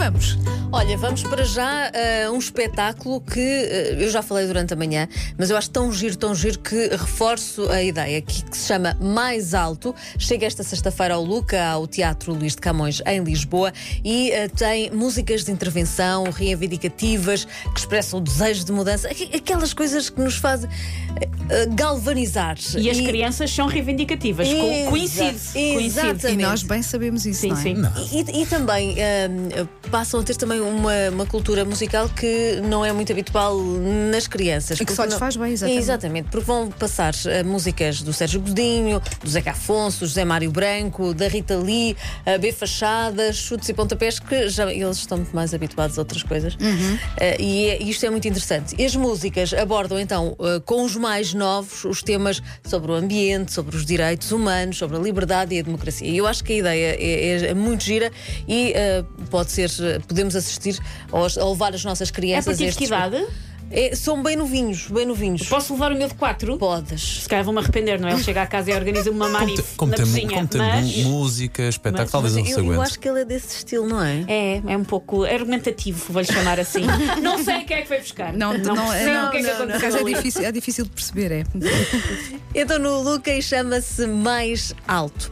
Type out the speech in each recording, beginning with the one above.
vamos? Olha, vamos para já a um espetáculo que eh, eu já falei durante a manhã, mas eu acho tão giro, tão giro que reforço a ideia que, que se chama Mais Alto. Chega esta sexta-feira ao Luca, ao Teatro Luís de Camões, em Lisboa, e eh, tem músicas de intervenção reivindicativas que expressam o desejo de mudança, aqu- aquelas coisas que nos fazem galvanizar. E as crianças são reivindicativas. Coincide. coincide. exatamente. E nós bem sabemos isso, Sim, não é? sim. E, e também passam a ter também uma, uma cultura musical que não é muito habitual nas crianças. E que porque só lhes faz bem, exatamente. Exatamente, porque vão passar eh, músicas do Sérgio Godinho, do Zeca Afonso, do José Mário Branco, da Rita Lee, a B Fachadas, chutes e pontapés, que já eles estão muito mais habituados a outras coisas. Uhum. Eh, e, é- isto é muito interessante. E as músicas abordam então eh, com os mais novos os temas sobre o ambiente, sobre os direitos humanos, sobre a liberdade e a democracia. E eu acho que a ideia é, é muito gira e eh, pode ser, eh, podemos assistir aos- a levar as nossas É crianças a partir de que idade? É, são bem novinhos, bem novinhos. Posso levar o meu de 4? Podes. Se calhar vou-me arrepender, não é? Ele chega à casa e organiza uma te- como na tem, cozinha. como tem mas música, espetáculo, mas- talvez Mas não se eu, eu aguente. acho que ele é desse estilo, não é? é, é um pouco argumentativo, vou-lhe chamar assim. não sei quem é que foi buscar. Não, não, não, percebo não, o que é que não, não. aconteceu é difícil, é difícil de perceber, é. Então no Luca chama-se Mais Alto.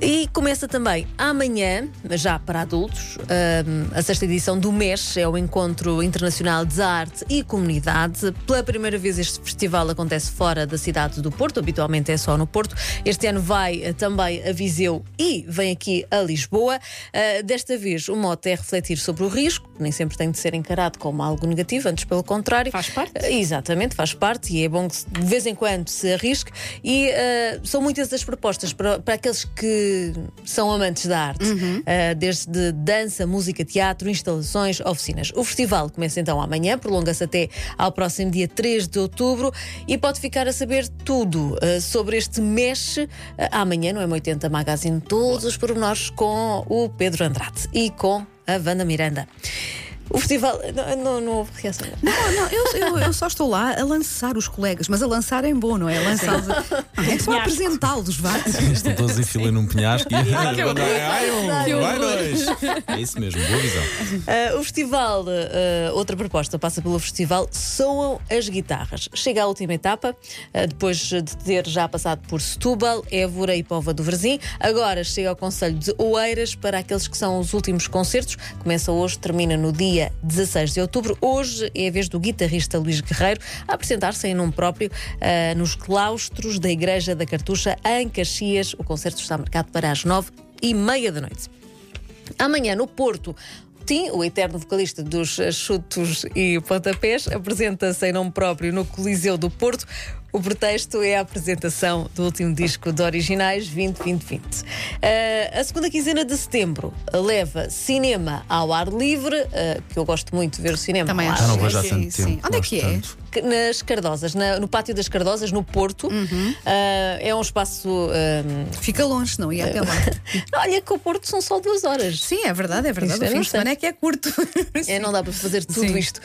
E começa também amanhã, já para adultos, hum, a sexta edição do MES, é o Encontro Internacional de Arte e Comunidade. Pela primeira vez este festival acontece fora da cidade do Porto, habitualmente é só no Porto. Este ano vai eh, também a Viseu e vem aqui a Lisboa. Uh, desta vez o mote é refletir sobre o risco, que nem sempre tem de ser encarado como algo negativo, antes pelo contrário. Faz parte. Uh, Exatamente, faz parte e é bom que de vez em quando se arrisque. E uh, são muitas as propostas para, para aqueles que são amantes da arte, Uhum. Uh, desde dança, música, teatro, instalações, oficinas. O festival começa então amanhã, prolonga-se até ao próximo dia 3 de outubro e pode ficar a saber tudo uh, sobre este mexe uh, amanhã no M80 Magazine, todos os pormenores com o Pedro Andrade e com a Wanda Miranda. O festival. Não, não, não houve reação. Não, não, eu, eu, eu só estou lá a lançar os colegas, mas a lançar em bom, não é? A- É só apresentá-los, vá. Estão todos em fila num penhasco e. que horror. Ai, um, Que vai horror. dois. É isso mesmo, boa visão. Uh, o festival, uh, outra proposta passa pelo festival Soam as Guitarras. Chega à última etapa, uh, depois de ter já passado por Setúbal, Évora e Póvoa do Varzim. Agora chega ao Conselho de Oeiras para aqueles que são os últimos concertos. Começa hoje, termina no dia 16 de outubro. Hoje é a vez do guitarrista Luís Guerreiro apresentar-se em nome próprio uh, nos claustros da Igreja da Cartucha, em Caxias. O concerto está marcado para as nove e meia da noite. Amanhã no Porto. Tim, o eterno vocalista dos chutos e pontapés, apresenta-se em nome próprio no Coliseu do Porto. O pretexto é a apresentação do último disco de originais 2020-2020. Eh, a segunda quinzena de setembro leva cinema ao ar livre, eh, que eu gosto muito de ver o cinema Também acho. Já não Sim, vejo há sim, tanto sim. tempo. Onde é que é? nas Cardosas, na- no Pátio das Cardosas, no Porto. Uhum. Eh, é um espaço. Fica longe, não ia até lá. olha que o Porto são só duas horas. Sim, é verdade, é verdade. Isto é O fim de semana é que é curto. É, não dá para fazer tudo Sim, isto.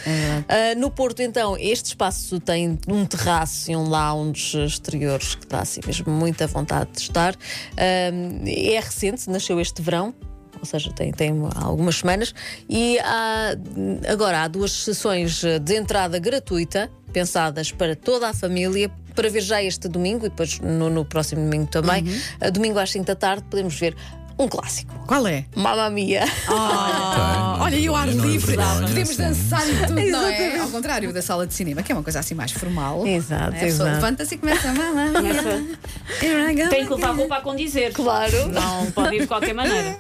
é no Porto, então, este espaço tem um terraço e um lounge exteriores que dá assim mesmo muita vontade de estar. É recente, nasceu este verão. Ou seja, tem, tem algumas semanas. E há, agora há duas sessões de entrada gratuita, pensadas para toda a família, para ver já este domingo e depois no, no próximo domingo também. Uhum. Domingo às 5 da tarde podemos ver um clássico. Qual é? Mamma Mia. Ah, olha, e o ar é livre. Podemos sim. dançar e tudo, não é? Ao contrário da sala de cinema, que é uma coisa assim mais formal. Exato, A pessoa levanta-se e começa a I go Tem que levar roupa a condizer. Claro. Não pode ir de qualquer maneira.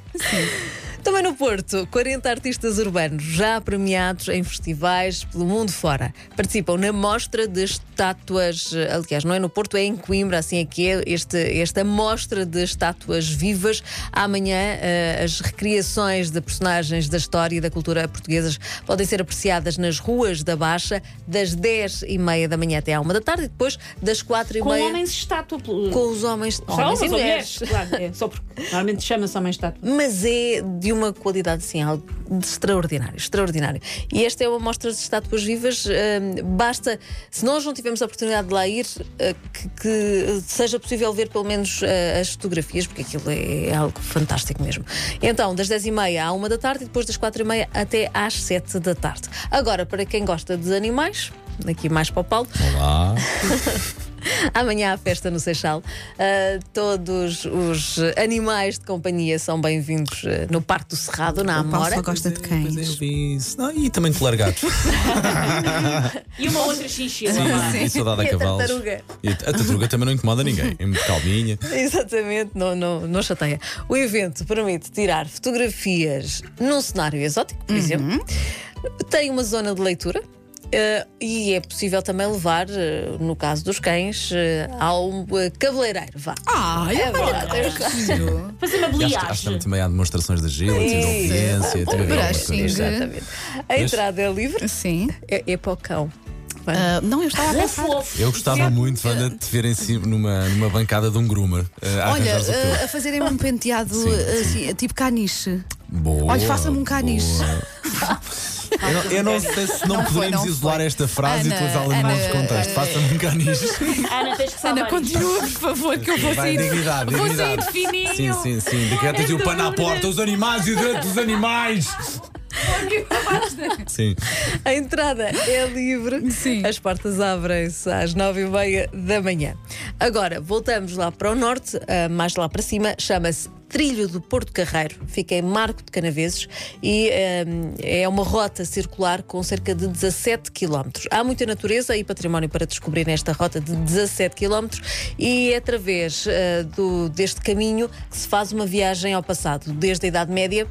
Também no Porto, 40 artistas urbanos já premiados em festivais pelo mundo fora. Participam na mostra de estátuas, eh, aliás, não é no Porto, é em Coimbra, assim é que é este, esta mostra de estátuas vivas. Amanhã, eh, as recriações de personagens da história e da cultura portuguesas podem ser apreciadas nas ruas da Baixa, das 10 e meia da manhã até à 1 da tarde e depois das 4 e Com meia homens estátua. com os homens, homens homens e mulheres. mulheres. Claro, é, só porque normalmente chama-se homem estátua. Mas é de uma qualidade assim algo extraordinário, extraordinário. E esta é uma mostra de estátuas vivas. hum, basta, se nós não tivermos a oportunidade de lá ir, eh, que, que seja possível ver pelo menos eh, as fotografias, porque aquilo é, é algo fantástico mesmo. Então, das 10h30 à 1 da tarde e depois das 4h30 até às 7 da tarde. Agora, para quem gosta de animais, aqui mais para o Paulo, Olá. Amanhã há festa no Seixal. Uh, todos os animais de companhia são bem-vindos uh, no Parque do Cerrado, na Amora. só gosta de Pois é, eu cães. vi isso. Não, e também de largatos. E uma outra chinchila. Sim, lá. e saudade a E a cavalos. tartaruga. E a tartaruga também não incomoda ninguém. É muito calminha. Exatamente, não, não, não chateia. O evento permite tirar fotografias num cenário exótico, por exemplo. Tem uma zona de leitura. Eh, e é possível também levar, eh, no caso dos cães, eh, ao eh, cabeleireiro. Vá. Ai, É verdade. Fazer uma E acho, acho que bliagem. também há demonstrações de gelo, de obediência. tem a ver alguma brushing. Exatamente. A entrada é livre, Sim. é, é para o cão. Ah, não, eu estava a Fofo, pensar. Eu gostava muito, Wanda, de te ver em cima numa, numa bancada de um groomer. a Olha, ah, a fazerem um penteado Sim, assim, tipo caniche. Boa, olha, faça-me um caniche. Eu não, eu não sei se não, Não foi, poderemos não isolar foi. esta frase Ana, e utilizá-la num Ana, outro contexto. Faça-me um caniche. Ana, tens que salvar Ana, continua, por favor, que eu vou Vai, sair. dignidade, vou dignidade. sair fininho. Sim, sim, sim. Decretas e o pano à porta. Os animais e o direito dos animais. Sim. A entrada é livre. Sim. As portas abrem-se às nove e meia da manhã. Agora, voltamos lá para o norte, ah, mais lá para cima, chama-se Trilho do Porto Carreiro, fica em Marco de Canaveses e ah, é uma rota circular com cerca de 17 quilómetros. Há muita natureza e património para descobrir nesta rota de 17 quilómetros e é através ah, do, deste caminho que se faz uma viagem ao passado, desde a Idade Média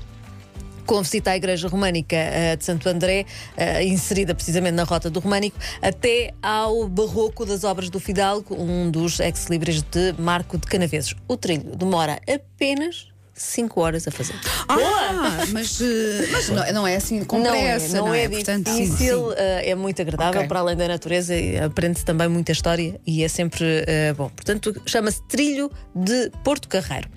com visita à Igreja Românica eh, de Santo André, eh, inserida precisamente na Rota do Românico, até ao Barroco das Obras do Fidalgo, um dos ex-libris de Marco de Canaveses. O trilho demora apenas 5 horas a fazer. Ah, mas, eh, mas não, não é assim com não pressa, é, não, é, Portanto, sim, difícil, sim. eh, é muito agradável, Ok. para além da natureza, e aprende-se também muita história e é sempre eh, bom. Portanto, chama-se Trilho de Porto Carreiro.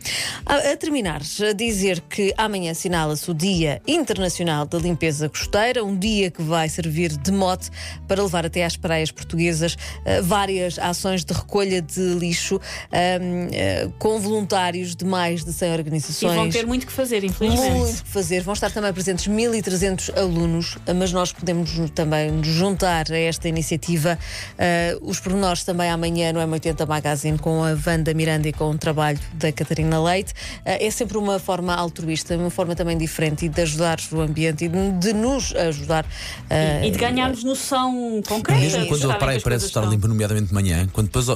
A, a terminar, a dizer que amanhã assinala-se o Dia Internacional da Limpeza Costeira, um dia que vai servir de mote para levar até às praias portuguesas eh, várias ações de recolha de lixo ahm, eh, com voluntários de mais de 100 E organizações. vão ter muito que fazer, infelizmente. Muito que fazer. Vão estar também presentes 1.300 alunos, mas nós podemos também nos juntar a esta iniciativa. Uh, os pormenores também amanhã no M80 Magazine com a Wanda Miranda e com o trabalho da Catarina Leite. Uh, é sempre uma forma altruísta, uma forma também diferente e de ajudar o ambiente e de, de nos ajudar. uh, E de ganharmos noção concreta. Mesmo quando a praia parece estar limpa, nomeadamente de manhã, quando depois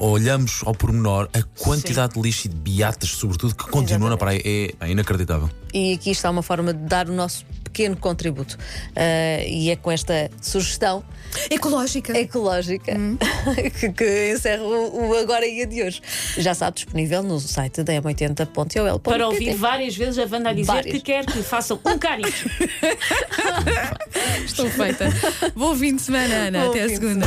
olhamos ao pormenor, a quantidade de lixo e de beatas, sobretudo, que continua na praia é, é inacreditável. e aqui está uma forma de dar o nosso pequeno contributo. Uh, e é com esta sugestão Ecológica. ecológica que, que encerra o, o Agora Ia de hoje. Já está disponível no site da m80.ol. Para ouvir várias vezes a Wanda a dizer Várias. que quer que façam um caniche. Estou feita. Bom fim de semana, Ana. Bom Até a segunda.